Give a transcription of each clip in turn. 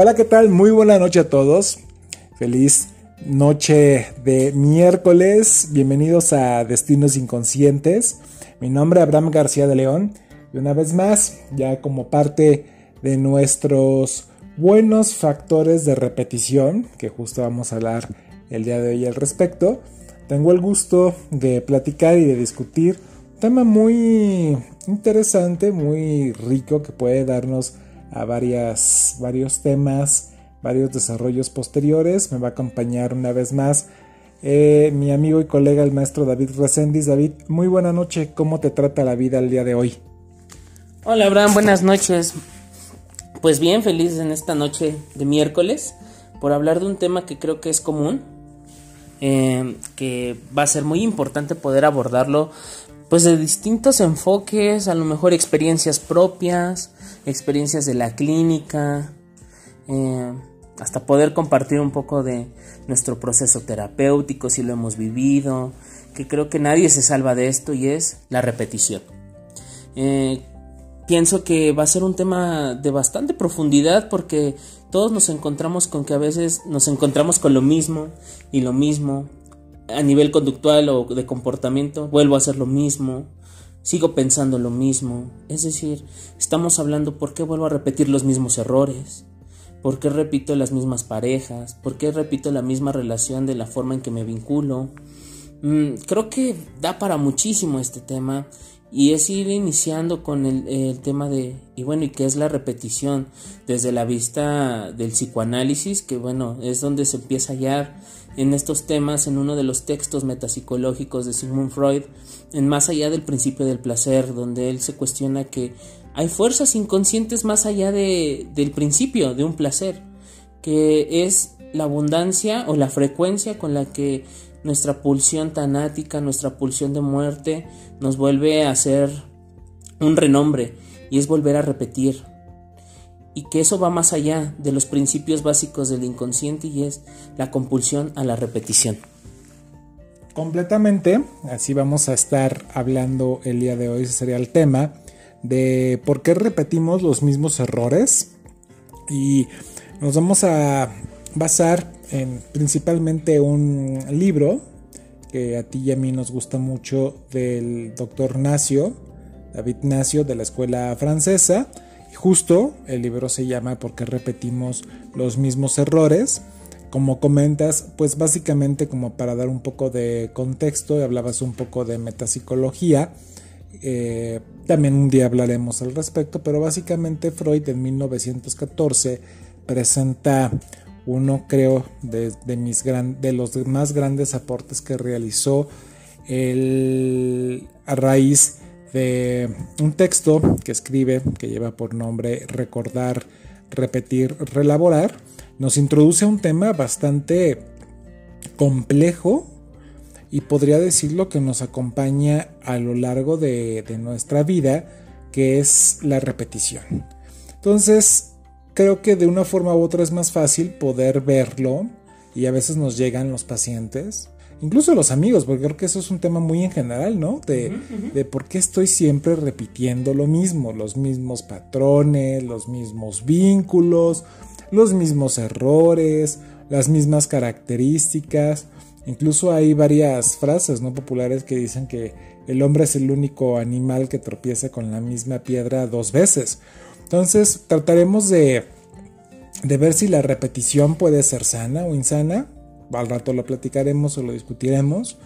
Hola, ¿qué tal? Muy buena noche a todos. Feliz noche de miércoles. Bienvenidos a Destinos Inconscientes. Mi nombre es Abraham García de León. Y una vez más, ya como parte de nuestros buenos factores de repetición, que justo vamos a hablar el día de hoy al respecto, tengo el gusto de platicar y de discutir un tema muy interesante, muy rico que puede darnos a varias, varios temas, varios desarrollos posteriores. Me va a acompañar una vez más eh, mi amigo y colega el maestro David Resendiz. David, muy buena noche. ¿Cómo te trata la vida el día de hoy? Hola Abraham, buenas noches. Pues bien, feliz en esta noche de miércoles por hablar de un tema que creo que es común, eh, que va a ser muy importante poder abordarlo pues de distintos enfoques, a lo mejor experiencias propias, experiencias de la clínica, eh, hasta poder compartir un poco de nuestro proceso terapéutico, si lo hemos vivido, que creo que nadie se salva de esto y es la repetición. Eh, pienso que va a ser un tema de bastante profundidad porque todos nos encontramos con que a veces nos encontramos con lo mismo y lo mismo a nivel conductual o de comportamiento, vuelvo a hacer lo mismo, sigo pensando lo mismo. Es decir, estamos hablando por qué vuelvo a repetir los mismos errores, por qué repito las mismas parejas, por qué repito la misma relación de la forma en que me vinculo. Mm, creo que da para muchísimo este tema y es ir iniciando con el, tema de, y bueno, y qué es la repetición desde la vista del psicoanálisis, que bueno, es donde se empieza a hallar en estos temas en uno de los textos metapsicológicos de Sigmund Freud, en Más allá del principio del placer, donde él se cuestiona que hay fuerzas inconscientes más allá de, del principio de un placer, que es la abundancia o la frecuencia con la que nuestra pulsión tanática, nuestra pulsión de muerte, nos vuelve a hacer un renombre y es volver a repetir. Y que eso va más allá de los principios básicos del inconsciente y es la compulsión a la repetición. Completamente, así vamos a estar hablando el día de hoy, ese sería el tema de por qué repetimos los mismos errores y nos vamos a basar en principalmente un libro que a ti y a mí nos gusta mucho del doctor Nacio, David Nacio de la escuela francesa. Justo el libro se llama ¿Por qué repetimos los mismos errores? Como comentas, pues básicamente como para dar un poco de contexto, hablabas un poco de metapsicología, eh, también un día hablaremos al respecto, pero básicamente Freud en 1914 presenta uno creo de, mis de los más grandes aportes que realizó a raíz de un texto que escribe que lleva por nombre Recordar, Repetir, Relaborar, nos introduce a un tema bastante complejo y podría decirlo que nos acompaña a lo largo de, de nuestra vida, que es la repetición. Entonces, creo que de una forma u otra es más fácil poder verlo y a veces nos llegan los pacientes, incluso los amigos, porque creo que eso es un tema muy en general, ¿no? De, de por qué estoy siempre repitiendo lo mismo, los mismos patrones, los mismos vínculos, los mismos errores, las mismas características. Incluso hay varias frases no populares que dicen que el hombre es el único animal que tropieza con la misma piedra dos veces. Entonces trataremos de, ver si la repetición puede ser sana o insana. Al rato lo platicaremos o lo discutiremos.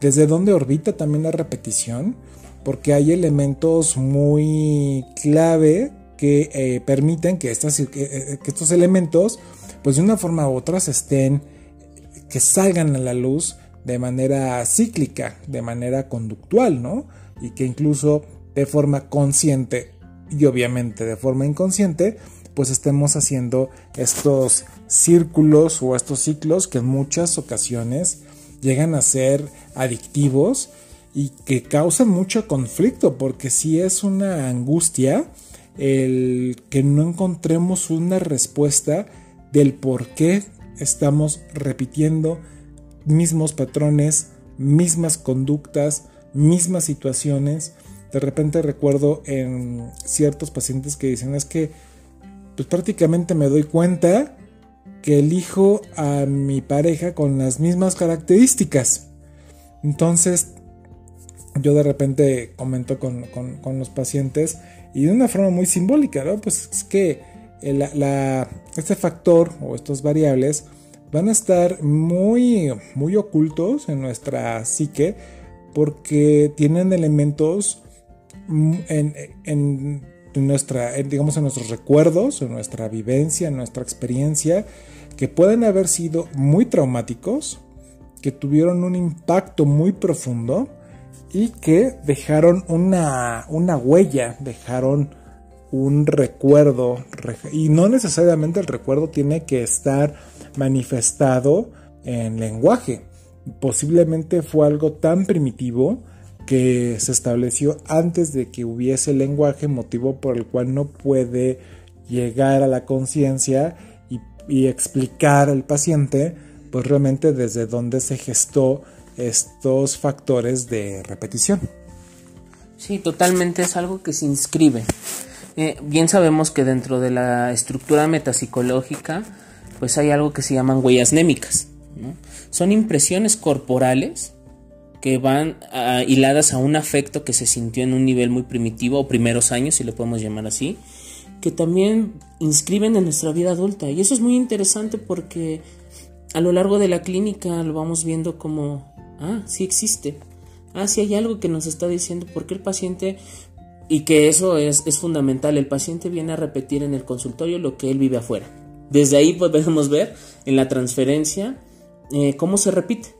Desde dónde orbita también la repetición. Porque hay elementos muy clave que eh, permiten que, estas, eh, que estos elementos, pues de una forma u otra, se estén, que salgan a la luz de manera cíclica, de manera conductual, ¿no? Y que incluso de forma consciente y obviamente de forma inconsciente, pues estemos haciendo estos círculos o estos ciclos que en muchas ocasiones llegan a ser adictivos y que causan mucho conflicto, porque si es una angustia el que no encontremos una respuesta del por qué estamos repitiendo mismos patrones, mismas conductas, mismas situaciones. De repente recuerdo en ciertos pacientes que dicen es que pues prácticamente me doy cuenta que elijo a mi pareja con las mismas características. Entonces, yo de repente comento con, los pacientes y de una forma muy simbólica, ¿no? Pues es que este factor o estas variables van a estar muy, muy ocultos en nuestra psique porque tienen elementos en, en nuestra, digamos, en nuestros recuerdos, en nuestra vivencia, en nuestra experiencia, que pueden haber sido muy traumáticos, que tuvieron un impacto muy profundo y que dejaron una, una huella, dejaron un recuerdo, y no necesariamente el recuerdo tiene que estar manifestado en lenguaje. Posiblemente fue algo tan primitivo que se estableció antes de que hubiese lenguaje, motivo por el cual no puede llegar a la conciencia y, explicar al paciente, pues realmente desde dónde se gestó estos factores de repetición. Sí, totalmente es algo que se inscribe. Eh, bien sabemos que dentro de la estructura metapsicológica, pues hay algo que se llaman huellas némicas. Son impresiones corporales que van ah, hiladas a un afecto que se sintió en un nivel muy primitivo o primeros años, si lo podemos llamar así, que también inscriben en nuestra vida adulta. Y eso es muy interesante porque a lo largo de la clínica lo vamos viendo como, ah, sí existe. Ah, sí hay algo que nos está diciendo porque el paciente, y que eso es, es fundamental, el paciente viene a repetir en el consultorio lo que él vive afuera. Desde ahí podemos ver en la transferencia eh, cómo se repite.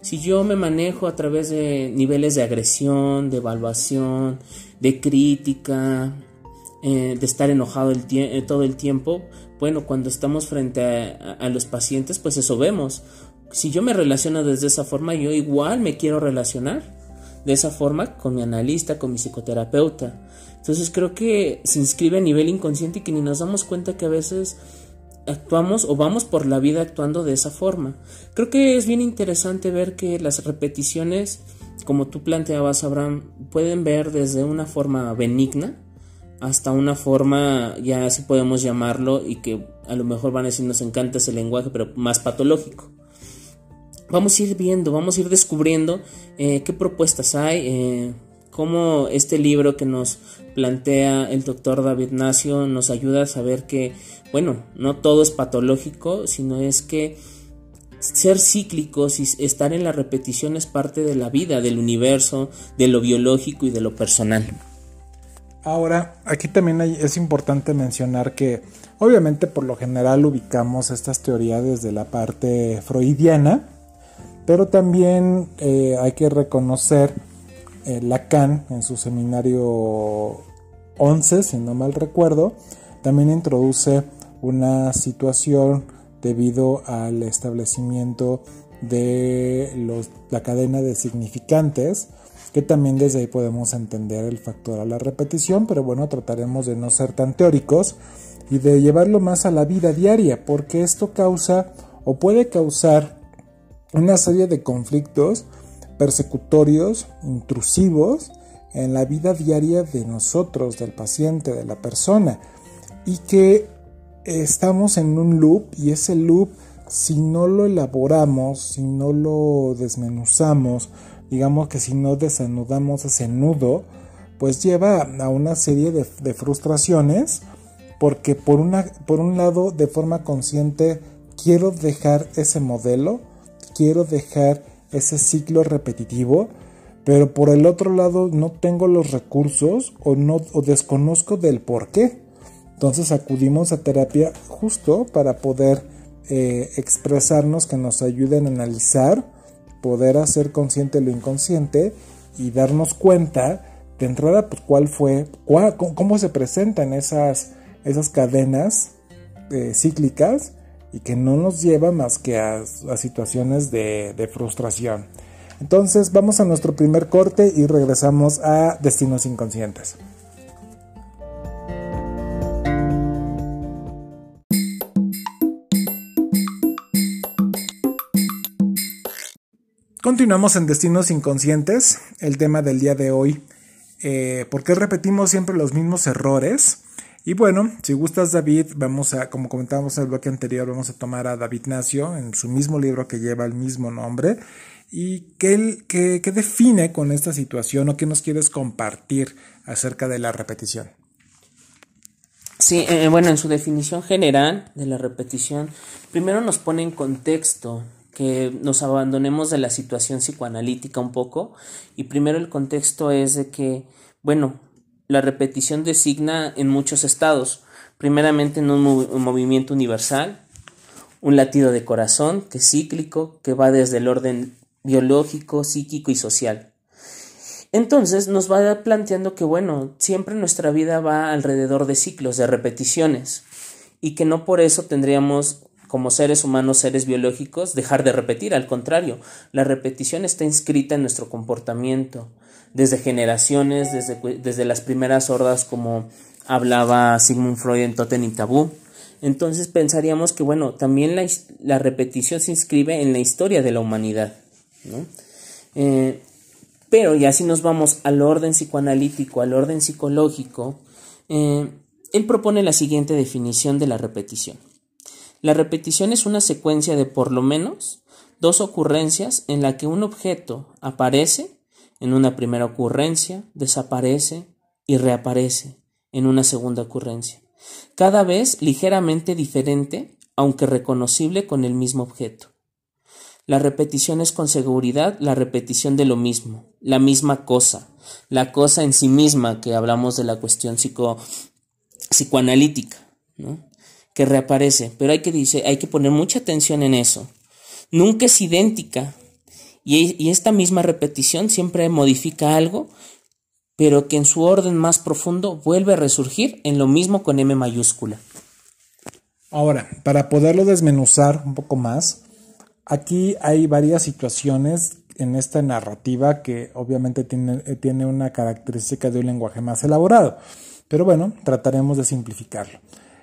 Si yo me manejo a través de niveles de agresión, de evaluación, de crítica, eh, de estar enojado el eh, todo el tiempo, bueno, cuando estamos frente a, los pacientes, pues eso vemos. Si yo me relaciono desde esa forma, yo igual me quiero relacionar de esa forma con mi analista, con mi psicoterapeuta. Entonces creo que se inscribe a nivel inconsciente y que ni nos damos cuenta que a veces actuamos o vamos por la vida actuando de esa forma. Creo que es bien interesante ver que las repeticiones, como tú planteabas, Abraham, pueden ver desde una forma benigna hasta una forma, ya así podemos llamarlo, y que a lo mejor van a decir nos encanta ese lenguaje, pero más patológico. Vamos a ir viendo, vamos a ir descubriendo eh, qué propuestas hay, eh, cómo este libro que nos plantea el doctor David Nacio nos ayuda a saber que, bueno, no todo es patológico, sino es que ser cíclicos y estar en la repetición es parte de la vida, del universo, de lo biológico y de lo personal. Ahora, aquí también es importante mencionar que obviamente por lo general ubicamos estas teorías desde la parte freudiana, pero también eh, hay que reconocer eh, Lacan en su seminario 11, si no mal recuerdo, también introduce una situación debido al establecimiento de la cadena de significantes, que también desde ahí podemos entender el factor a la repetición, pero bueno, trataremos de no ser tan teóricos y de llevarlo más a la vida diaria, porque esto causa o puede causar una serie de conflictos persecutorios, intrusivos en la vida diaria de nosotros, del paciente, de la persona, y que estamos en un loop y ese loop, si no lo elaboramos, si no lo desmenuzamos, digamos que si no desanudamos ese nudo, pues lleva a una serie de, frustraciones, porque por, una, por un lado, de forma consciente, quiero dejar ese modelo, quiero dejar ese ciclo repetitivo, pero por el otro lado no tengo los recursos o, no, desconozco del por qué. Entonces acudimos a terapia justo para poder eh, expresarnos, que nos ayuden a analizar, poder hacer consciente lo inconsciente y darnos cuenta de entrada pues, cuál fue, cómo se presentan esas, esas cadenas eh, cíclicas y que no nos lleva más que a, situaciones de, frustración. Entonces vamos a nuestro primer corte y regresamos a Destinos Inconscientes. Continuamos en Destinos Inconscientes, el tema del día de hoy. Eh, ¿Por qué repetimos siempre los mismos errores? Y bueno, si gustas David, vamos a, como comentábamos en el bloque anterior, vamos a tomar a David Nacio en su mismo libro que lleva el mismo nombre y qué, define con esta situación o qué nos quieres compartir acerca de la repetición. Sí, eh, bueno, en su definición general de la repetición, primero nos pone en contexto que nos abandonemos de la situación psicoanalítica un poco y primero el contexto es de que, bueno, la repetición designa en muchos estados, primeramente en un, movimiento universal, un latido de corazón que es cíclico, que va desde el orden biológico, psíquico y social. Entonces nos va planteando que, bueno, siempre nuestra vida va alrededor de ciclos, de repeticiones, y que no por eso tendríamos como seres humanos, seres biológicos, dejar de repetir. Al contrario, la repetición está inscrita en nuestro comportamiento, desde generaciones, desde, desde las primeras hordas como hablaba Sigmund Freud en Totem y Tabú. Entonces pensaríamos que, bueno, también la, la, repetición se inscribe en la historia de la humanidad. ¿no? Eh, pero ya si nos vamos al orden psicoanalítico, al orden psicológico, eh, él propone la siguiente definición de la repetición. La repetición es una secuencia de por lo menos dos ocurrencias en la que un objeto aparece en una primera ocurrencia, desaparece y reaparece en una segunda ocurrencia, cada vez ligeramente diferente, aunque reconocible con el mismo objeto. La repetición es con seguridad la repetición de lo mismo, la misma cosa, la cosa en sí misma que hablamos de la cuestión psico, psicoanalítica, que reaparece, pero hay que, dice, hay que poner mucha atención en eso. Nunca es idéntica, y, esta misma repetición siempre modifica algo, pero que en su orden más profundo vuelve a resurgir en lo mismo con M mayúscula. Ahora, para poderlo desmenuzar un poco más, aquí hay varias situaciones en esta narrativa que obviamente tiene, tiene una característica de un lenguaje más elaborado, pero bueno, trataremos de simplificarlo.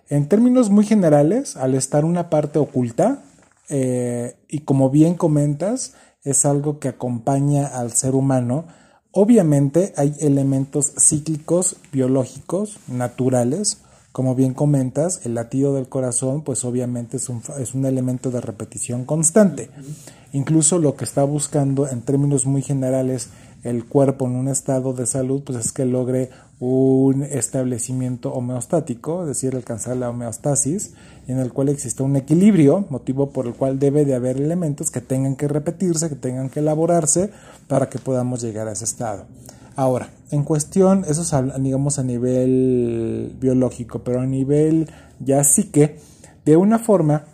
En términos muy generales, al estar una parte oculta, eh, y como bien comentas, es algo que acompaña al ser humano. Obviamente hay elementos cíclicos, biológicos, naturales, como bien comentas, el latido del corazón, pues obviamente es un, es un elemento de repetición constante. Incluso lo que está buscando en términos muy generales el cuerpo en un estado de salud, pues es que logre un establecimiento homeostático, es decir, alcanzar la homeostasis, en el cual existe un equilibrio, motivo por el cual debe de haber elementos que tengan que repetirse, que tengan que elaborarse para que podamos llegar a ese estado. Ahora, en cuestión, eso es digamos a nivel biológico, pero a nivel ya sí que, de una forma,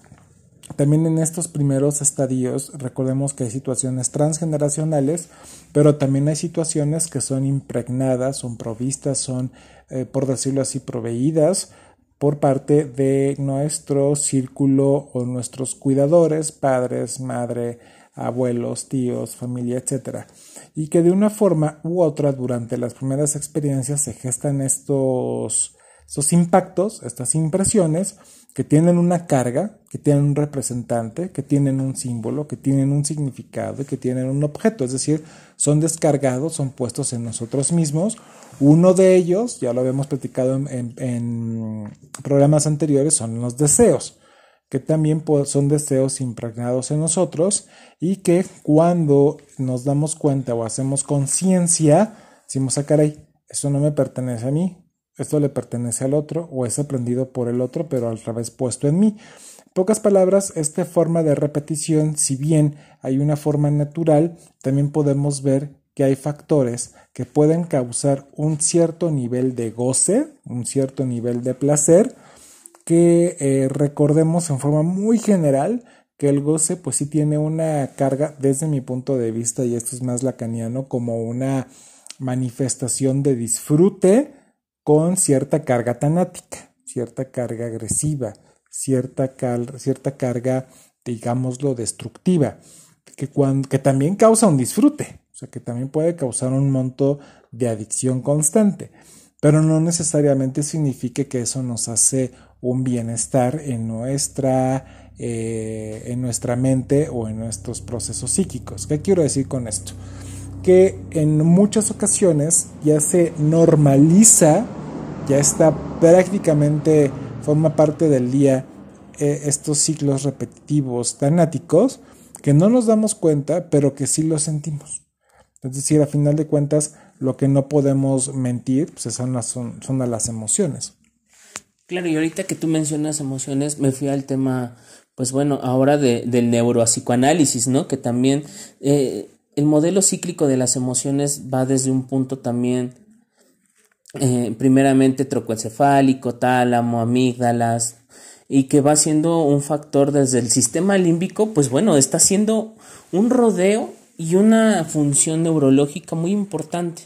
también en estos primeros estadios, recordemos que hay situaciones transgeneracionales, pero también hay situaciones que son impregnadas, son provistas, son, eh, por decirlo así, proveídas por parte de nuestro círculo o nuestros cuidadores, padres, madre, abuelos, tíos, familia, etc. Y que de una forma u otra durante las primeras experiencias se gestan estos, estos impactos, estas impresiones, que tienen una carga, que tienen un representante, que tienen un símbolo, que tienen un significado y que tienen un objeto, es decir, son descargados, son puestos en nosotros mismos. Uno de ellos, ya lo habíamos platicado en, programas anteriores, son los deseos, que también son deseos impregnados en nosotros y que cuando nos damos cuenta o hacemos conciencia, decimos, ah, caray, eso no me pertenece a mí, esto le pertenece al otro o es aprendido por el otro, pero al revés puesto en mí. En pocas palabras, esta forma de repetición, si bien hay una forma natural, también podemos ver que hay factores que pueden causar un cierto nivel de goce, un cierto nivel de placer, que eh, recordemos en forma muy general que el goce pues sí tiene una carga desde mi punto de vista y esto es más lacaniano como una manifestación de disfrute, con cierta carga tanática, cierta carga agresiva, cierta, cierta carga, digámoslo, destructiva, que, que también causa un disfrute, o sea, que también puede causar un monto de adicción constante, pero no necesariamente significa que eso nos hace un bienestar en nuestra, eh, en nuestra mente o en nuestros procesos psíquicos. ¿Qué quiero decir con esto? Que en muchas ocasiones ya se normaliza ya está prácticamente, forma parte del día eh, estos ciclos repetitivos tan áticos que no nos damos cuenta, pero que sí lo sentimos. Es decir, a final de cuentas, lo que no podemos mentir pues son, las, son, son las emociones. Claro, y ahorita que tú mencionas emociones, me fui al tema, pues bueno, ahora de, del neuropsicoanálisis, ¿no? Que también eh, el modelo cíclico de las emociones va desde un punto también, eh, primeramente trocoencefálico, tálamo, amígdalas, y que va siendo un factor desde el sistema límbico, pues bueno, está siendo un rodeo y una función neurológica muy importante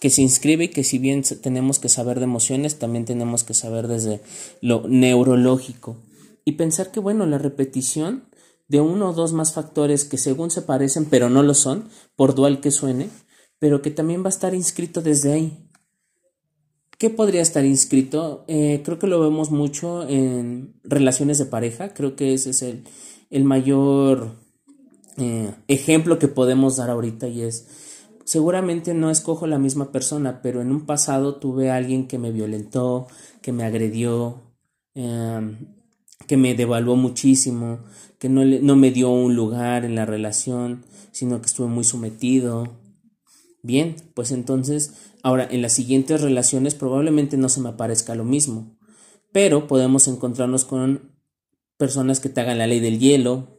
que se inscribe y que si bien tenemos que saber de emociones, también tenemos que saber desde lo neurológico. Y pensar que, bueno, la repetición de uno o dos más factores que según se parecen, pero no lo son, por dual que suene, pero que también va a estar inscrito desde ahí. ¿Qué podría estar inscrito? Eh, creo que lo vemos mucho en relaciones de pareja, creo que ese es el, el mayor eh, ejemplo que podemos dar ahorita y es, seguramente no escojo la misma persona, pero en un pasado tuve a alguien que me violentó, que me agredió, em, que me devaluó muchísimo, que no, no me dio un lugar en la relación, sino que estuve muy sometido. Bien, pues entonces Ahora, en las siguientes relaciones probablemente no se me aparezca lo mismo, pero podemos encontrarnos con personas que te hagan la ley del hielo,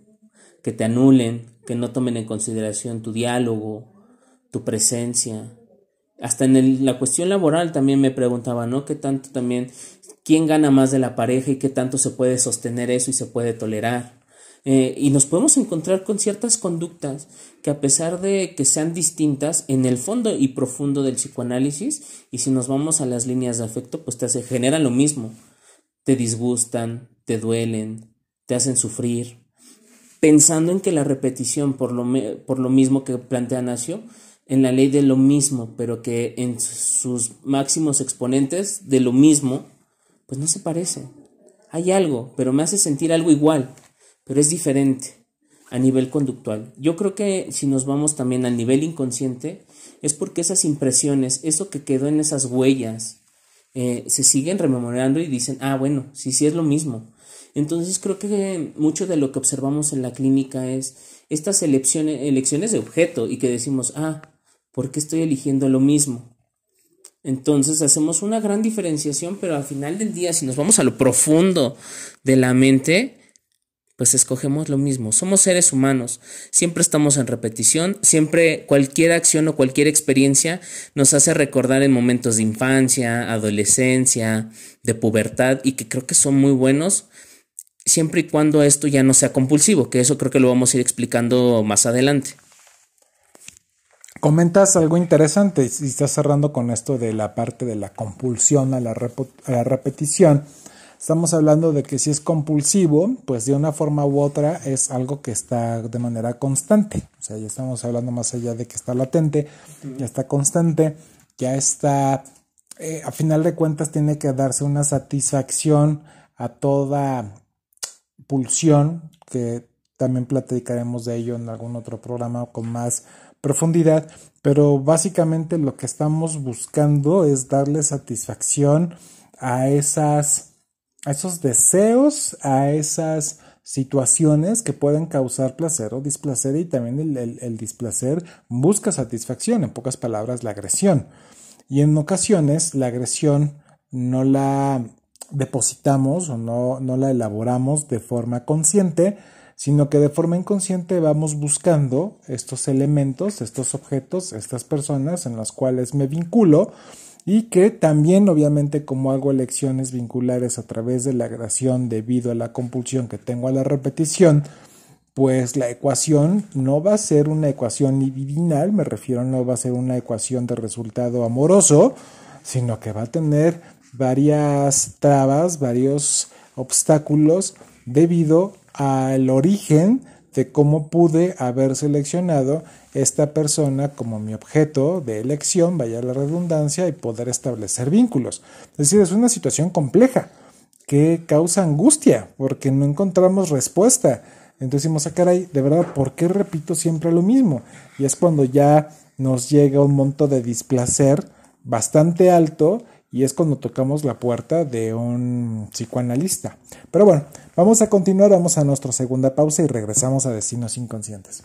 que te anulen, que no tomen en consideración tu diálogo, tu presencia. Hasta en la cuestión laboral también me preguntaba, ¿no? ¿Qué tanto también, quién gana más de la pareja y qué tanto se puede sostener eso y se puede tolerar? Eh, y nos podemos encontrar con ciertas conductas que a pesar de que sean distintas en el fondo y profundo del psicoanálisis, y si nos vamos a las líneas de afecto, pues te generan lo mismo. Te disgustan, te duelen, te hacen sufrir. Pensando en que la repetición, por lo, por lo mismo que plantea Nacio, en la ley de lo mismo, pero que en sus máximos exponentes de lo mismo, pues no se parece. Hay algo, pero me hace sentir algo igual pero es diferente a nivel conductual. Yo creo que si nos vamos también al nivel inconsciente, es porque esas impresiones, eso que quedó en esas huellas, eh, se siguen rememorando y dicen, ah, bueno, sí, sí es lo mismo. Entonces creo que mucho de lo que observamos en la clínica es estas elecciones, elecciones de objeto y que decimos, ah, ¿por qué estoy eligiendo lo mismo? Entonces hacemos una gran diferenciación, pero al final del día, si nos vamos a lo profundo de la mente, pues escogemos lo mismo. Somos seres humanos, siempre estamos en repetición, siempre cualquier acción o cualquier experiencia nos hace recordar en momentos de infancia, adolescencia, de pubertad y que creo que son muy buenos siempre y cuando esto ya no sea compulsivo, que eso creo que lo vamos a ir explicando más adelante. Comentas algo interesante y estás cerrando con esto de la parte de la compulsión a la, a la repetición Estamos hablando de que si es compulsivo, pues de una forma u otra es algo que está de manera constante. O sea, ya estamos hablando más allá de que está latente, ya está constante, ya está, eh, a final de cuentas tiene que darse una satisfacción a toda pulsión, que también platicaremos de ello en algún otro programa con más profundidad, pero básicamente lo que estamos buscando es darle satisfacción a esas a esos deseos, a esas situaciones que pueden causar placer o displacer y también el, displacer busca satisfacción, en pocas palabras la agresión. Y en ocasiones la agresión no la depositamos o no, no la elaboramos de forma consciente, sino que de forma inconsciente vamos buscando estos elementos, estos objetos, estas personas en las cuales me vinculo y que también obviamente como hago elecciones vinculares a través de la agresión debido a la compulsión que tengo a la repetición, pues la ecuación no va a ser una ecuación divinal, me refiero no va a ser una ecuación de resultado amoroso, sino que va a tener varias trabas, varios obstáculos debido al origen de cómo pude haber seleccionado esta persona como mi objeto de elección, vaya la redundancia, y poder establecer vínculos. Es decir, es una situación compleja que causa angustia porque no encontramos respuesta. Entonces decimos, ah, caray, de verdad, ¿por qué repito siempre lo mismo? Y es cuando ya nos llega un monto de displacer bastante alto y es cuando tocamos la puerta de un psicoanalista. Pero bueno, vamos a continuar, vamos a nuestra segunda pausa y regresamos a Destinos Inconscientes.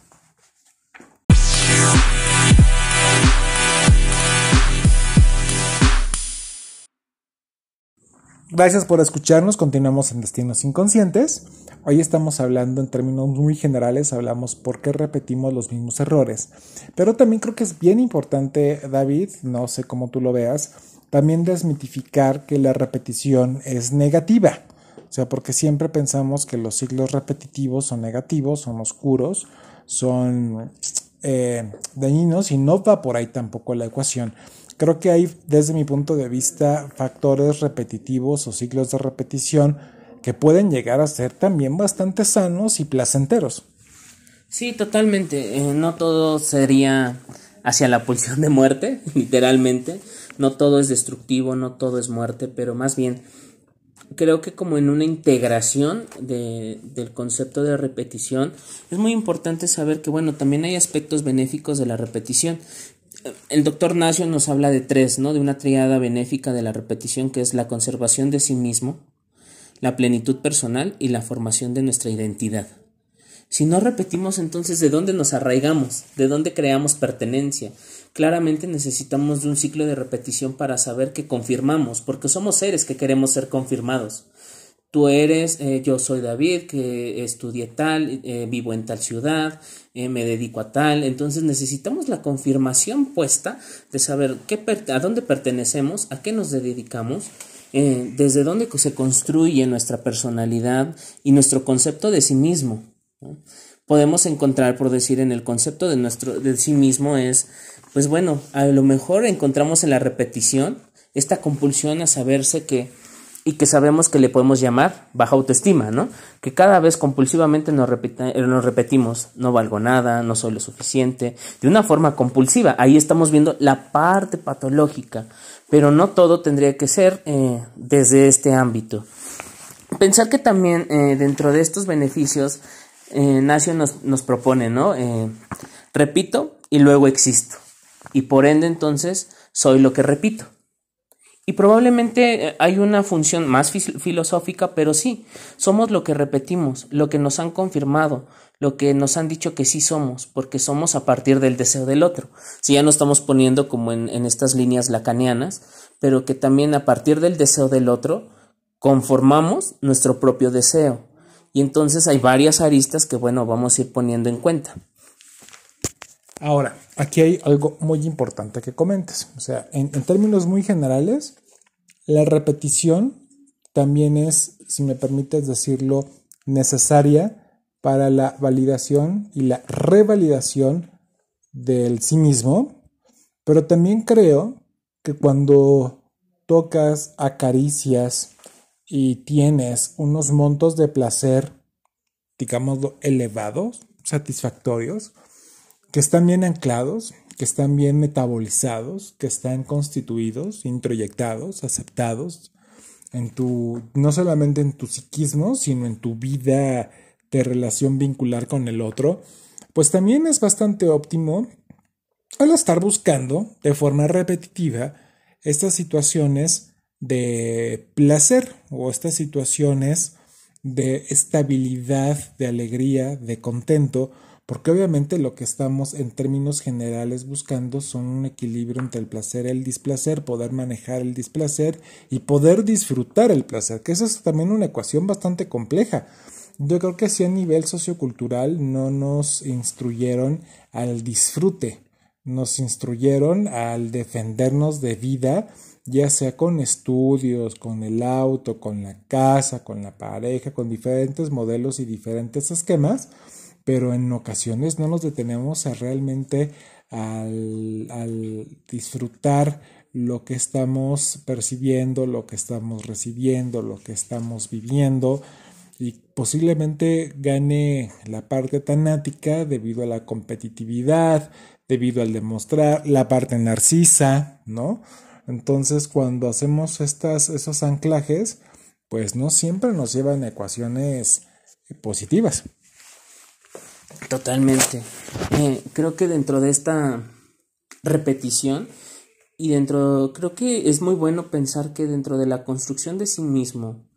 Gracias por escucharnos, continuamos en Destinos Inconscientes. Hoy estamos hablando en términos muy generales, hablamos por qué repetimos los mismos errores. Pero también creo que es bien importante, David, no sé cómo tú lo veas, también desmitificar que la repetición es negativa. O sea, porque siempre pensamos que los ciclos repetitivos son negativos, son oscuros, son eh, dañinos y no va por ahí tampoco la ecuación. Creo que hay, desde mi punto de vista, factores repetitivos o ciclos de repetición que pueden llegar a ser también bastante sanos y placenteros. Sí, totalmente. Eh, no todo sería hacia la pulsión de muerte, literalmente. No todo es destructivo, no todo es muerte, pero más bien creo que como en una integración de, del concepto de repetición, es muy importante saber que, bueno, también hay aspectos benéficos de la repetición el doctor Nacio nos habla de tres, ¿no? De una triada benéfica de la repetición que es la conservación de sí mismo, la plenitud personal y la formación de nuestra identidad. Si no repetimos entonces de dónde nos arraigamos, de dónde creamos pertenencia. Claramente necesitamos de un ciclo de repetición para saber que confirmamos, porque somos seres que queremos ser confirmados tú eres, eh, yo soy David, que estudié tal, eh, vivo en tal ciudad, eh, me dedico a tal. Entonces necesitamos la confirmación puesta de saber qué a dónde pertenecemos, a qué nos dedicamos, desde dónde se construye nuestra personalidad y nuestro concepto de sí mismo. Podemos encontrar, por decir, en el concepto de, nuestro, de sí mismo es, pues bueno, a lo mejor encontramos en la repetición esta compulsión a saberse que y que sabemos que le podemos llamar baja autoestima, ¿no? Que cada vez compulsivamente nos, nos, repetimos, no valgo nada, no soy lo suficiente, de una forma compulsiva. Ahí estamos viendo la parte patológica, pero no todo tendría que ser eh, desde este ámbito. Pensar que también eh, dentro de estos beneficios, eh, Nacio nos, nos propone, ¿no? repito y luego existo. Y por ende entonces soy lo que repito. Y probablemente eh, hay una función más filosófica, pero sí, somos lo que repetimos, lo que nos han confirmado, lo que nos han dicho que sí somos, porque somos a partir del deseo del otro. Si ya no estamos poniendo como en, en estas líneas lacanianas, pero que también a partir del deseo del otro conformamos nuestro propio deseo. Y entonces hay varias aristas que, bueno, vamos a ir poniendo en cuenta. Ahora, aquí hay algo muy importante que comentes. O sea, en, términos muy generales, la repetición también es, si me permites decirlo, necesaria para la validación y la revalidación del sí mismo, pero también creo que cuando tocas, acaricias y tienes unos montos de placer, digámoslo, elevados, satisfactorios, que están bien anclados, que están bien metabolizados, que están constituidos, introyectados, aceptados en tu no solamente en tu psiquismo, sino en tu vida de relación vincular con el otro, pues también es bastante óptimo al estar buscando de forma repetitiva estas situaciones de placer o estas situaciones de estabilidad, de alegría, de contento, porque obviamente lo que estamos en términos generales buscando son un equilibrio entre el placer y el displacer, poder manejar el displacer y poder disfrutar el placer, que eso es también una ecuación bastante compleja. Yo creo que si a nivel sociocultural no nos instruyeron al disfrute, nos instruyeron al defendernos de vida, ya sea con estudios, con el auto, con la casa, con la pareja, con diferentes modelos y diferentes esquemas, pero en ocasiones no nos detenemos a realmente al, disfrutar lo que estamos percibiendo, lo que estamos recibiendo, lo que estamos viviendo y posiblemente gane la parte tanática debido a la competitividad, debido al demostrar, la parte narcisa, ¿no? Entonces cuando hacemos estas, esos anclajes, pues no siempre nos llevan a ecuaciones positivas. Totalmente. Eh, creo que dentro de esta repetición Y dentro, creo que es muy bueno pensar que dentro de la construcción de sí mismo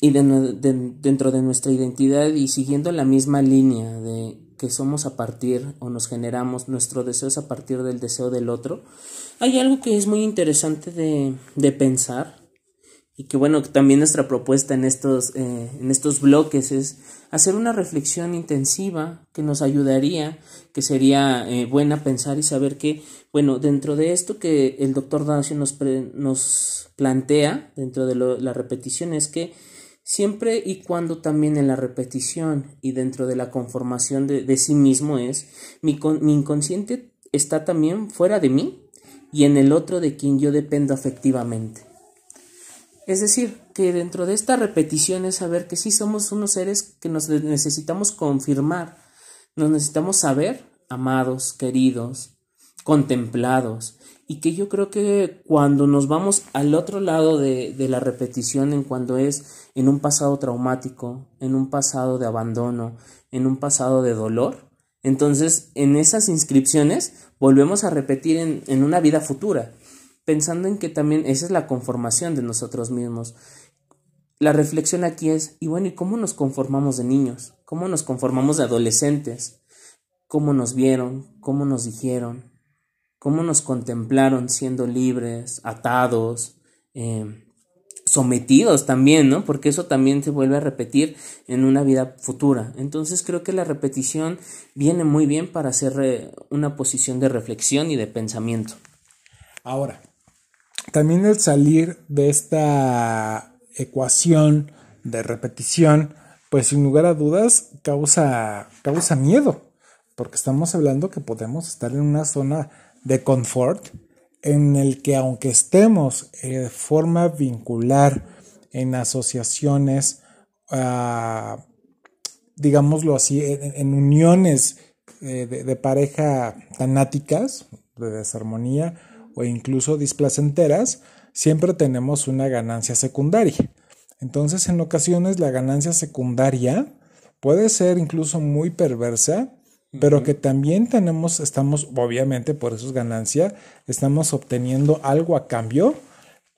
y dentro de nuestra identidad y siguiendo la misma línea de que somos a partir o nos generamos nuestro deseo es a partir del deseo del otro, hay algo que es muy interesante de, de pensar y que bueno, también nuestra propuesta en estos, eh, en estos bloques es hacer una reflexión intensiva que nos ayudaría, que sería eh, buena pensar y saber que, bueno, dentro de esto que el doctor Dacio nos, nos plantea, dentro de la repetición, es que siempre y cuando también en la repetición y dentro de la conformación de, de sí mismo es, mi, mi inconsciente está también fuera de mí y en el otro de quien yo dependo afectivamente. Es decir, que dentro de esta repetición es saber que sí somos unos seres que nos necesitamos confirmar, nos necesitamos saber amados, queridos, contemplados, y que yo creo que cuando nos vamos al otro lado de, de, la repetición, en cuando es en un pasado traumático, en un pasado de abandono, en un pasado de dolor, entonces en esas inscripciones volvemos a repetir en, en una vida futura pensando en que también esa es la conformación de nosotros mismos. La reflexión aquí es, y bueno, ¿y cómo nos conformamos de niños? ¿Cómo nos conformamos de adolescentes? ¿Cómo nos vieron? ¿Cómo nos dijeron? ¿Cómo nos contemplaron siendo libres, atados, eh, sometidos también, ¿no? Porque eso también se vuelve a repetir en una vida futura. Entonces creo que la repetición viene muy bien para hacer una posición de reflexión y de pensamiento. Ahora, también el salir de esta ecuación de repetición, pues sin lugar a dudas causa, causa miedo, porque estamos hablando que podemos estar en una zona de confort en el que aunque estemos de forma vincular en asociaciones, uh, digámoslo así, en, uniones eh, de, de, pareja tanáticas, de desarmonía, o incluso displacenteras, siempre tenemos una ganancia secundaria. Entonces, en ocasiones la ganancia secundaria puede ser incluso muy perversa, pero que también tenemos, estamos, obviamente por eso es ganancia, estamos obteniendo algo a cambio,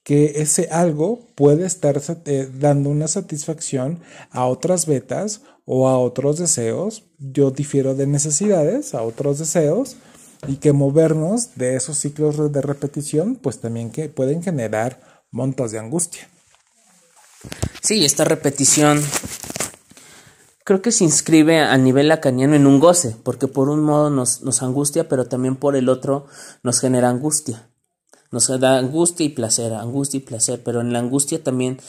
que ese algo puede estar eh, dando una satisfacción a otras betas o a otros deseos. Yo difiero de necesidades, a otros deseos, y que movernos de esos ciclos de repetición pues también que pueden generar montos de angustia. Sí, esta repetición creo que se inscribe a nivel lacaniano en un goce, porque por un modo nos, nos angustia, pero también por el otro nos genera angustia. Nos da angustia y placer, angustia y placer, pero en la angustia también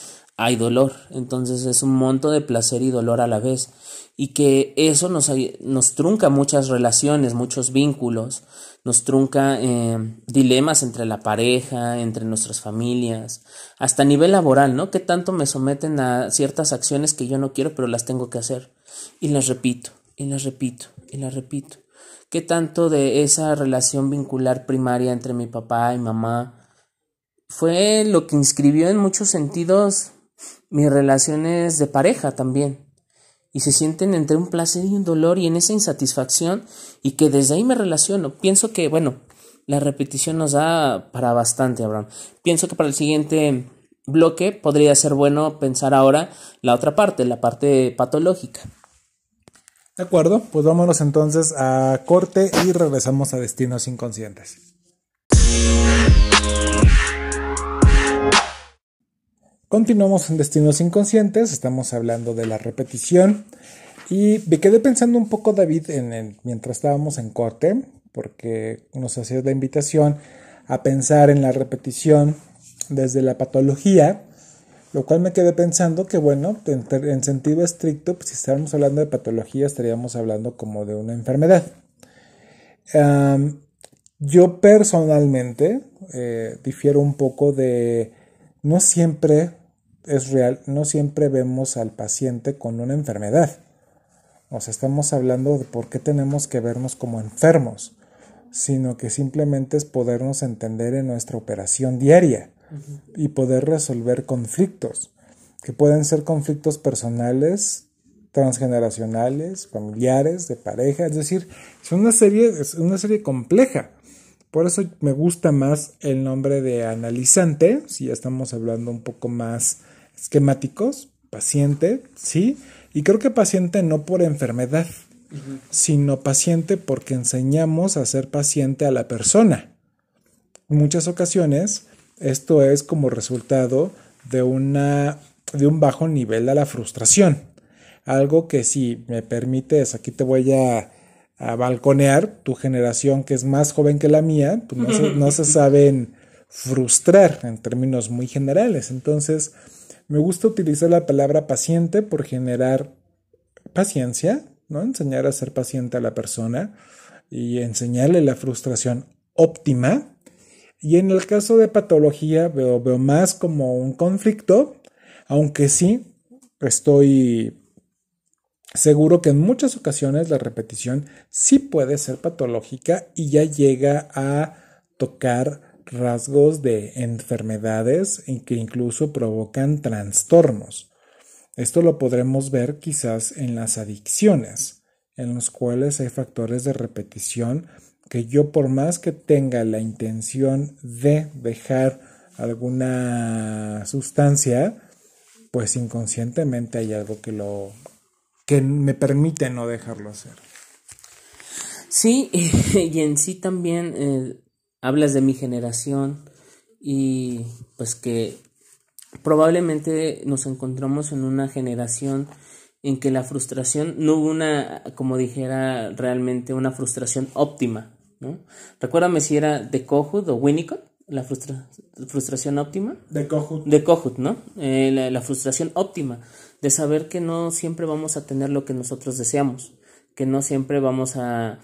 hay dolor, entonces es un monto de placer y dolor a la vez y que eso nos, nos trunca muchas relaciones, muchos vínculos, nos trunca eh, dilemas entre la pareja, entre nuestras familias, hasta a nivel laboral, ¿no? Que tanto me someten a ciertas acciones que yo no quiero, pero las tengo que hacer. Y las repito, y las repito, y las repito. ¿Qué tanto de esa relación vincular primaria entre mi papá y mamá fue lo que inscribió en muchos sentidos mis relaciones de pareja también? y se sienten entre un placer y un dolor y en esa insatisfacción y que desde ahí me relaciono. Pienso que, bueno, la repetición nos da para bastante, Abraham. Pienso que para el siguiente bloque podría ser bueno pensar ahora la otra parte, la parte patológica. De acuerdo, pues vámonos entonces a corte y regresamos a destinos inconscientes. Continuamos en Destinos Inconscientes, estamos hablando de la repetición y me quedé pensando un poco David en mientras estábamos en corte, porque nos hacía la invitación a pensar en la repetición desde la patología, lo cual me quedé pensando que bueno, en, sentido estricto, pues, si estamos hablando de patología estaríamos hablando como de una enfermedad. yo personalmente eh, difiero un poco de no siempre es real, no siempre vemos al paciente con una enfermedad. O sea, estamos hablando de por qué tenemos que vernos como enfermos, sino que simplemente es podernos entender en nuestra operación diaria y poder resolver conflictos, que pueden ser conflictos personales, transgeneracionales, familiares, de pareja, es decir, es una serie, es una serie compleja, Por eso me gusta más el nombre de analizante, si ya estamos hablando un poco más esquemáticos, paciente, ¿sí? Y creo que paciente no por enfermedad, sino paciente porque enseñamos a ser paciente a la persona. En muchas ocasiones esto es como resultado de, una, de un bajo nivel de la frustración. Algo que si me permites, aquí te voy a, balconear, tu generación que es más joven que la mía, pues no se, no se saben frustrar en términos muy generales. Entonces, me gusta utilizar la palabra paciente por generar paciencia, ¿no? Enseñar a ser paciente a la persona y enseñarle la frustración óptima. Y en el caso de patología veo, veo más como un conflicto, aunque sí estoy seguro que en muchas ocasiones la repetición sí puede ser patológica y ya llega a tocar rasgos de enfermedades que incluso provocan trastornos. Esto lo podremos ver quizás en las adicciones, en los cuales hay factores de repetición que yo por más que tenga la intención de dejar alguna sustancia, pues inconscientemente hay algo que lo que me permite no dejarlo hacer. Sí, y en sí también eh, hablas de mi generación y pues que probablemente nos encontramos en una generación en que la frustración no hubo una, como dijera realmente, una frustración óptima, ¿no? Recuérdame si era de Kohut o Winnicott, la frustración óptima. De Kohut. De Kohut, ¿no? Eh, la frustración óptima, de saber que no siempre vamos a tener lo que nosotros deseamos, que no siempre vamos a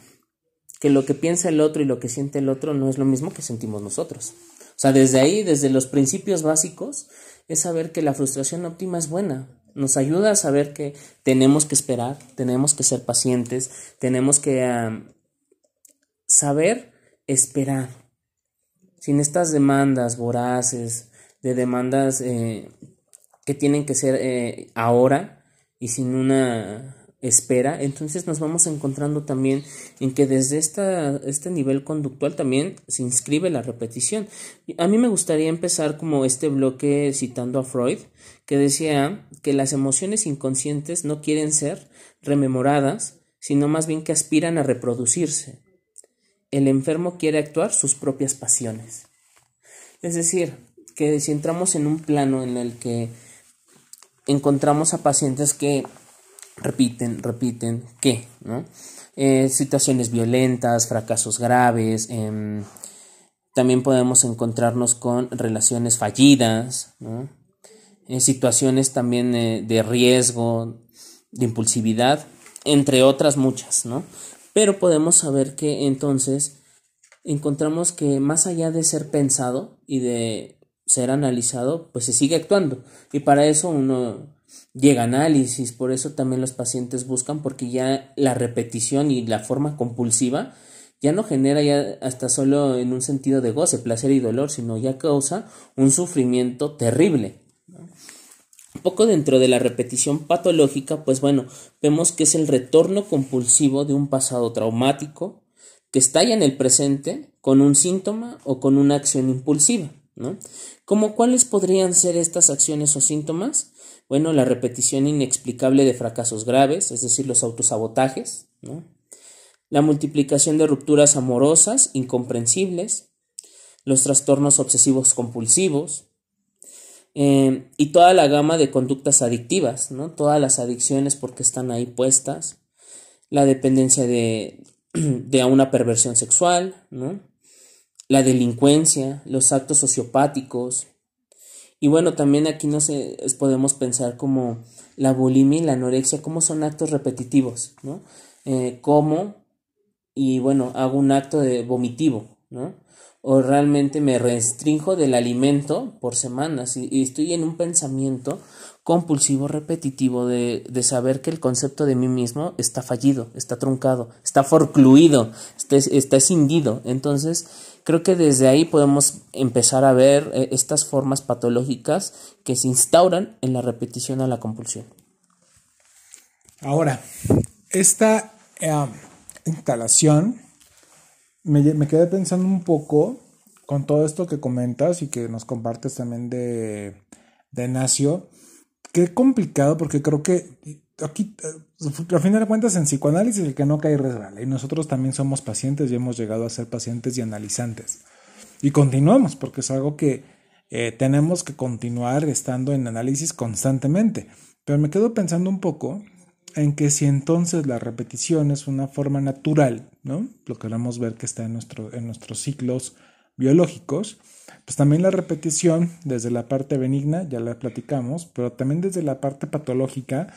que lo que piensa el otro y lo que siente el otro no es lo mismo que sentimos nosotros. O sea, desde ahí, desde los principios básicos, es saber que la frustración óptima es buena. Nos ayuda a saber que tenemos que esperar, tenemos que ser pacientes, tenemos que saber esperar. Sin estas demandas voraces, de demandas eh, que tienen que ser eh, ahora y sin una espera, entonces nos vamos encontrando también en que desde esta, este nivel conductual también se inscribe la repetición. A mí me gustaría empezar como este bloque citando a Freud, que decía que las emociones inconscientes no quieren ser rememoradas, sino más bien que aspiran a reproducirse. El enfermo quiere actuar sus propias pasiones. Es decir, que si entramos en un plano en el que encontramos a pacientes que repiten, repiten, ¿qué? ¿no? Eh, situaciones violentas, fracasos graves, em, también podemos encontrarnos con relaciones fallidas, ¿no? Eh, situaciones también eh, de riesgo, de impulsividad, entre otras muchas, ¿no? Pero podemos saber que entonces encontramos que más allá de ser pensado y de ser analizado, pues se sigue actuando. Y para eso uno llega análisis, por eso también los pacientes buscan porque ya la repetición y la forma compulsiva ya no genera ya hasta solo en un sentido de goce, placer y dolor, sino ya causa un sufrimiento terrible. Un poco dentro de la repetición patológica, pues bueno, vemos que es el retorno compulsivo de un pasado traumático que está ya en el presente con un síntoma o con una acción impulsiva, ¿no? ¿Cómo cuáles podrían ser estas acciones o síntomas? Bueno, la repetición inexplicable de fracasos graves, es decir, los autosabotajes, la multiplicación de rupturas amorosas incomprensibles, los trastornos obsesivos compulsivos eh, y toda la gama de conductas adictivas, ¿no? todas las adicciones porque están ahí puestas, la dependencia de, una perversión sexual, la delincuencia, los actos sociopáticos, y bueno, también aquí no sé, podemos pensar como la bulimia y la anorexia, como son actos repetitivos, ¿no? Eh, como, y bueno, hago un acto de vomitivo, ¿no? O realmente me restringo del alimento por semanas y, estoy en un pensamiento compulsivo repetitivo de, de, saber que el concepto de mí mismo está fallido, está truncado, está forcluido, está, está escindido. Entonces, Creo que desde ahí podemos empezar a ver eh, estas formas patológicas que se instauran en la repetición a la compulsión. Ahora, esta eh, instalación me, quedé pensando un poco con todo esto que comentas y que nos compartes también de, de Nacio. Qué complicado porque creo que aquí, eh, a fin de cuentas, en psicoanálisis el que no cae resbala. Y nosotros también somos pacientes y hemos llegado a ser pacientes y analizantes. Y continuamos porque es algo que eh, tenemos que continuar estando en análisis constantemente. Pero me quedo pensando un poco en que si entonces la repetición es una forma natural, ¿no? Lo queremos ver que está en, nuestro, en nuestros ciclos biológicos, pues también la repetición desde la parte benigna, ya la platicamos, pero también desde la parte patológica,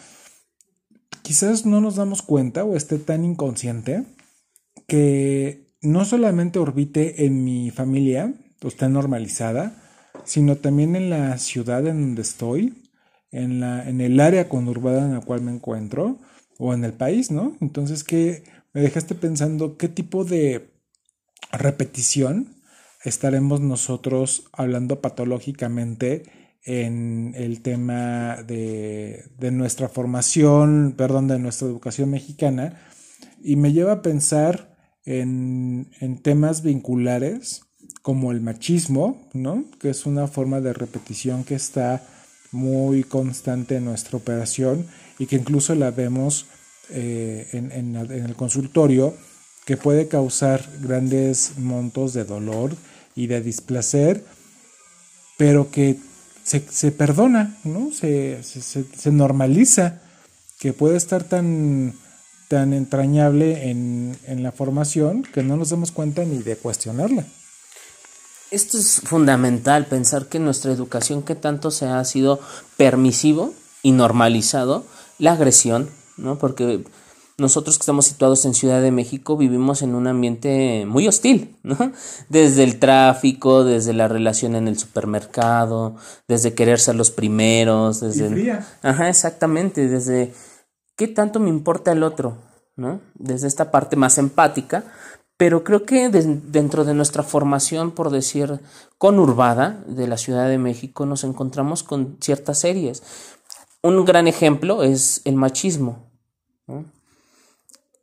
quizás no nos damos cuenta o esté tan inconsciente que no solamente orbite en mi familia, o esté normalizada, sino también en la ciudad en donde estoy, en, la, en el área conurbada en la cual me encuentro o en el país, ¿no? Entonces, que me dejaste pensando qué tipo de repetición estaremos nosotros hablando patológicamente en el tema de, de, nuestra formación, perdón, de nuestra educación mexicana, y me lleva a pensar en, en temas vinculares como el machismo, ¿no? que es una forma de repetición que está muy constante en nuestra operación y que incluso la vemos eh, en, el consultorio que puede causar grandes montos de dolor y de displacer, pero que se, perdona, ¿no? Se, se, normaliza, que puede estar tan, tan entrañable en, en la formación que no nos damos cuenta ni de cuestionarla. Esto es fundamental, pensar que nuestra educación que tanto se ha sido permisivo y normalizado la agresión, ¿no? Porque nosotros que estamos situados en Ciudad de México vivimos en un ambiente muy hostil, ¿no? Desde el tráfico, desde la relación en el supermercado, desde querer ser los primeros, desde... Ajá, exactamente, desde qué tanto me importa el otro, ¿no? Desde esta parte más empática, pero creo que dentro de nuestra formación, por decir, conurbada de la Ciudad de México, nos encontramos con ciertas series. Un gran ejemplo es el machismo.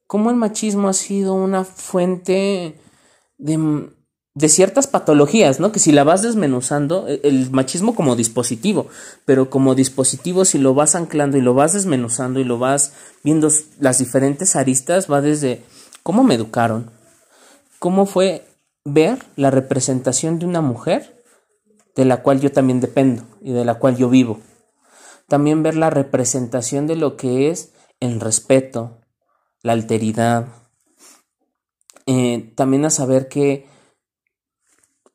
Cómo el machismo ha sido una fuente de, de, ciertas patologías, ¿no? Que si la vas desmenuzando, e, el machismo como dispositivo, pero como dispositivo si lo vas anclando y lo vas desmenuzando y lo vas viendo las diferentes aristas, va desde cómo me educaron, cómo fue ver la representación de una mujer de la cual yo también dependo y de la cual yo vivo. También ver la representación de lo que es el respeto, la alteridad. Eh, también a saber que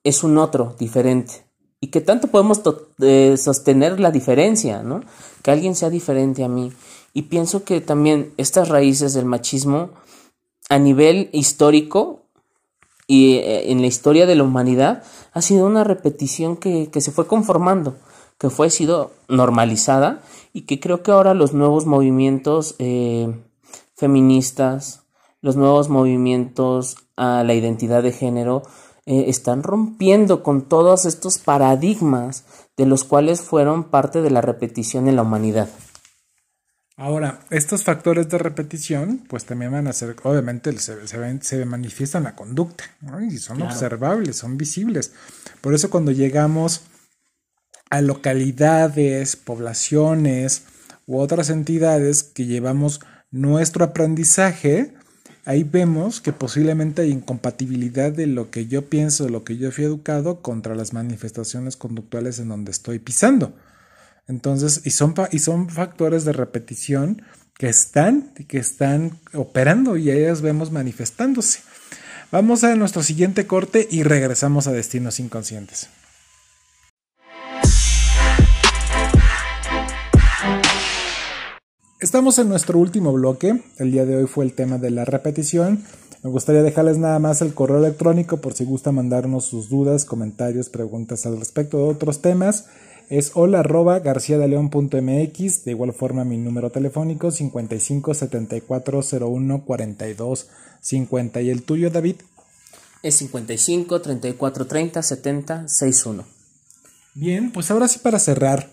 es un otro diferente. Y que tanto podemos eh, sostener la diferencia, ¿no? Que alguien sea diferente a mí. Y pienso que también estas raíces del machismo a nivel histórico y eh, en la historia de la humanidad ha sido una repetición que, se fue conformando, que fue sido normalizada y que creo que ahora los nuevos movimientos feministas, los nuevos movimientos a la identidad de género, eh, están rompiendo con todos estos paradigmas de los cuales fueron parte de la repetición en la humanidad. Ahora, estos factores de repetición, pues también van a ser, obviamente, se, se, se manifiestan la conducta, y son observables, son visibles. Por eso cuando llegamos a localidades, poblaciones u otras entidades que llevamos nuestro aprendizaje, ahí vemos que posiblemente hay incompatibilidad de lo que yo pienso, de lo que yo fui educado contra las manifestaciones conductuales en donde estoy pisando. Entonces, y son, y son factores de repetición que están, que están operando y ahí las vemos manifestándose. Vamos a nuestro siguiente corte y regresamos a Destinos Inconscientes. Estamos en nuestro último bloque. El día de hoy fue el tema de la repetición. Me gustaría dejarles nada más el correo electrónico por si gusta mandarnos sus dudas, comentarios, preguntas al respecto de otros temas es hola arroba garciadaleón.mx, de igual forma mi número telefónico 55 74 01 42 50 y el tuyo David es 55 34 30 70 61. Bien, pues ahora sí para cerrar,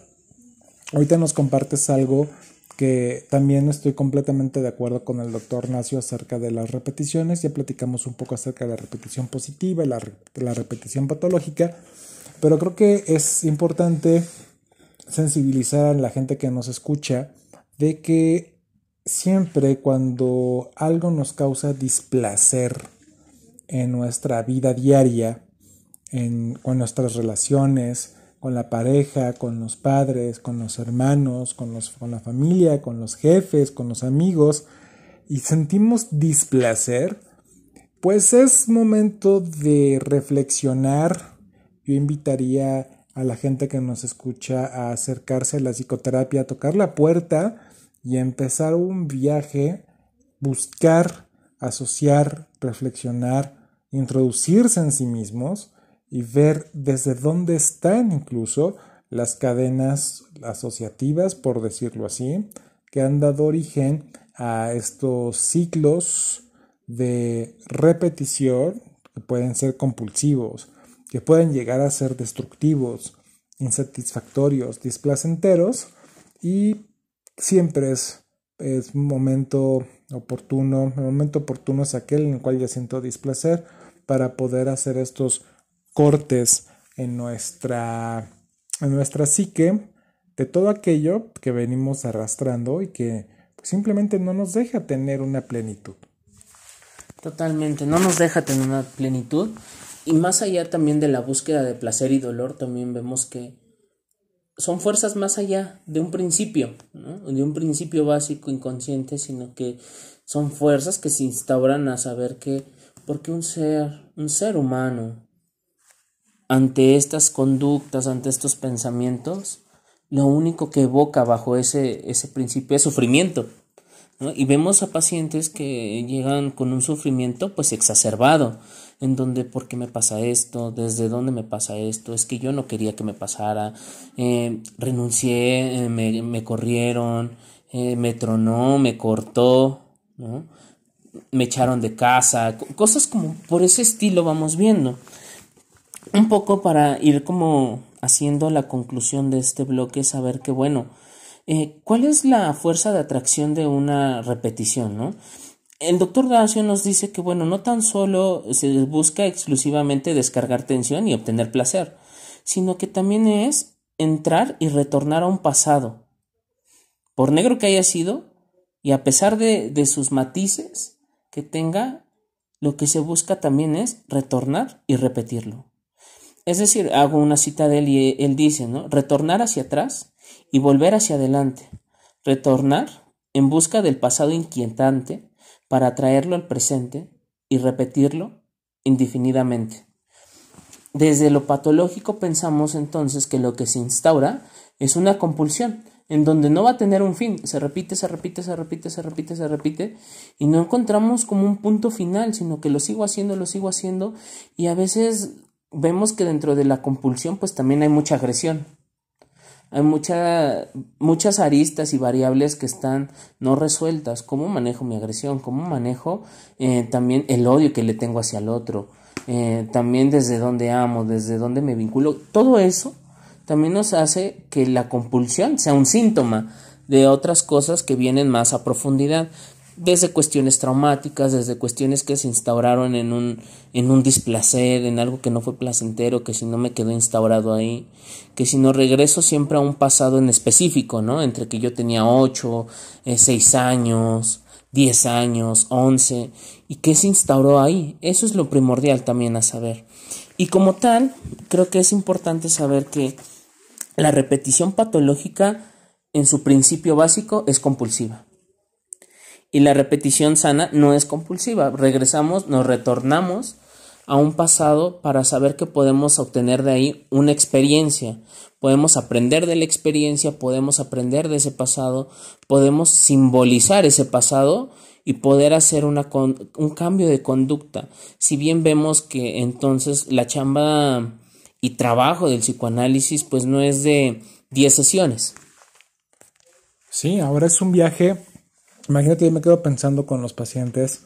ahorita nos compartes algo que también estoy completamente de acuerdo con el doctor Nacio acerca de las repeticiones. Ya platicamos un poco acerca de la repetición positiva y la, la repetición patológica, pero creo que es importante sensibilizar a la gente que nos escucha de que siempre cuando algo nos causa displacer en nuestra vida diaria, en, con nuestras relaciones, con la pareja, con los padres, con los hermanos, con, los, con la familia, con los jefes, con los amigos, y sentimos displacer, pues es momento de reflexionar. Yo invitaría a la gente que nos escucha a acercarse a la psicoterapia, a tocar la puerta y empezar un viaje, buscar, asociar, reflexionar, introducirse en sí mismos y ver desde dónde están incluso las cadenas asociativas, por decirlo así, que han dado origen a estos ciclos de repetición que pueden ser compulsivos, que pueden llegar a ser destructivos, insatisfactorios, displacenteros y siempre es, es momento oportuno, el momento oportuno es aquel en el cual ya siento displacer para poder hacer estos cortes en nuestra, en nuestra psique de todo aquello que venimos arrastrando y que pues, simplemente no nos deja tener una plenitud. Totalmente, no nos deja tener una plenitud. Y más allá también de la búsqueda de placer y dolor, también vemos que son fuerzas más allá de un principio, de un principio básico inconsciente, sino que son fuerzas que se instauran a saber que porque un ser, un ser humano, ante estas conductas, ante estos pensamientos, lo único que evoca bajo ese, ese principio es sufrimiento. Y vemos a pacientes que llegan con un sufrimiento pues exacerbado, en donde ¿por qué me pasa esto? ¿Desde dónde me pasa esto? Es que yo no quería que me pasara, eh, renuncié, eh, me, me, corrieron, eh, me tronó, me cortó, me echaron de casa, cosas como por ese estilo vamos viendo un poco para ir como haciendo la conclusión de este bloque, saber que, bueno, eh, ¿cuál es la fuerza de atracción de una repetición, no? El doctor Dacio nos dice que, bueno, no tan solo se busca exclusivamente descargar tensión y obtener placer, sino que también es entrar y retornar a un pasado, por negro que haya sido, y a pesar de, de sus matices que tenga, lo que se busca también es retornar y repetirlo. Es decir, hago una cita de él y él dice, ¿no? Retornar hacia atrás y volver hacia adelante. Retornar en busca del pasado inquietante para traerlo al presente y repetirlo indefinidamente. Desde lo patológico pensamos entonces que lo que se instaura es una compulsión, en donde no va a tener un fin, se repite, se repite, se repite, se repite, se repite, y no encontramos como un punto final, sino que lo sigo haciendo, lo sigo haciendo, y a veces vemos que dentro de la compulsión pues también hay mucha agresión. Hay mucha, muchas aristas y variables que están no resueltas. ¿Cómo manejo mi agresión? ¿Cómo manejo eh, también el odio que le tengo hacia el otro? Eh, también desde dónde amo, desde dónde me vinculo. Todo eso también nos hace que la compulsión sea un síntoma de otras cosas que vienen más a profundidad desde cuestiones traumáticas, desde cuestiones que se instauraron en un, en un displacer, en algo que no fue placentero, que si no me quedó instaurado ahí, que si no regreso siempre a un pasado en específico, ¿no? Entre que yo tenía 8, 6 eh, años, 10 años, 11, y qué se instauró ahí. Eso es lo primordial también a saber. Y como tal, creo que es importante saber que la repetición patológica en su principio básico es compulsiva y la repetición sana no es compulsiva. Regresamos, nos retornamos a un pasado para saber que podemos obtener de ahí una experiencia. Podemos aprender de la experiencia, podemos aprender de ese pasado, podemos simbolizar ese pasado y poder hacer una un cambio de conducta. Si bien vemos que entonces la chamba y trabajo del psicoanálisis pues no es de 10 sesiones. Sí, ahora es un viaje Imagínate, yo me quedo pensando con los pacientes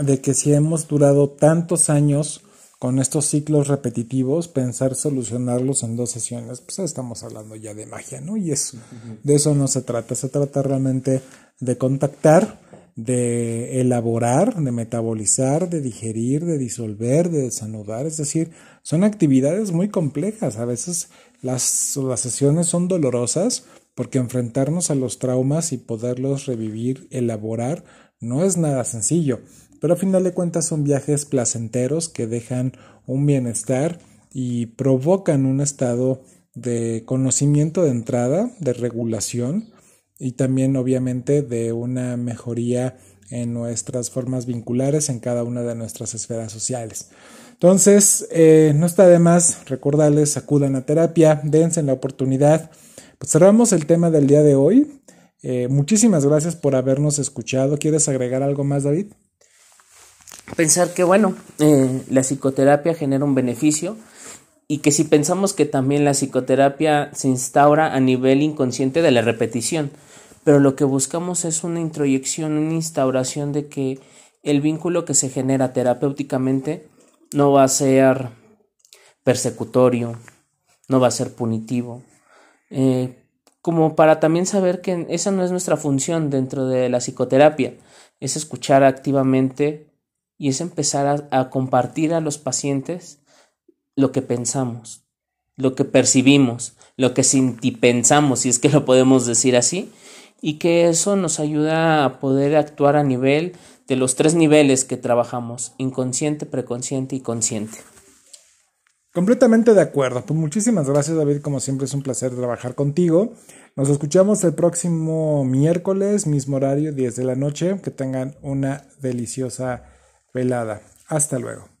de que si hemos durado tantos años con estos ciclos repetitivos, pensar solucionarlos en dos sesiones, pues estamos hablando ya de magia, ¿no? Y eso, de eso no se trata, se trata realmente de contactar, de elaborar, de metabolizar, de digerir, de disolver, de desanudar, es decir, son actividades muy complejas, a veces las, las sesiones son dolorosas porque enfrentarnos a los traumas y poderlos revivir, elaborar, no es nada sencillo pero a final de cuentas son viajes placenteros que dejan un bienestar y provocan un estado de conocimiento de entrada, de regulación y también obviamente de una mejoría en nuestras formas vinculares en cada una de nuestras esferas sociales. Entonces, eh, no está de más recordarles, acudan a terapia, dense la oportunidad. Pues cerramos el tema del día de hoy. Eh, muchísimas gracias por habernos escuchado. ¿Quieres agregar algo más, David? pensar que, bueno, eh, la psicoterapia genera un beneficio y que si pensamos que también la psicoterapia se instaura a nivel inconsciente de la repetición, pero lo que buscamos es una introyección, una instauración de que el vínculo que se genera terapéuticamente no va a ser persecutorio, no va a ser punitivo, eh, como para también saber que esa no es nuestra función dentro de la psicoterapia, es escuchar activamente y es empezar a, compartir a los pacientes lo que pensamos, lo que percibimos, lo que pensamos, si es que lo podemos decir así, y que eso nos ayuda a poder actuar a nivel de los tres niveles que trabajamos, inconsciente, preconsciente y consciente. Completamente de acuerdo. Pues muchísimas gracias David, como siempre es un placer trabajar contigo. Nos escuchamos el próximo miércoles, mismo horario, 10 de la noche. Que tengan una deliciosa velada. Hasta luego.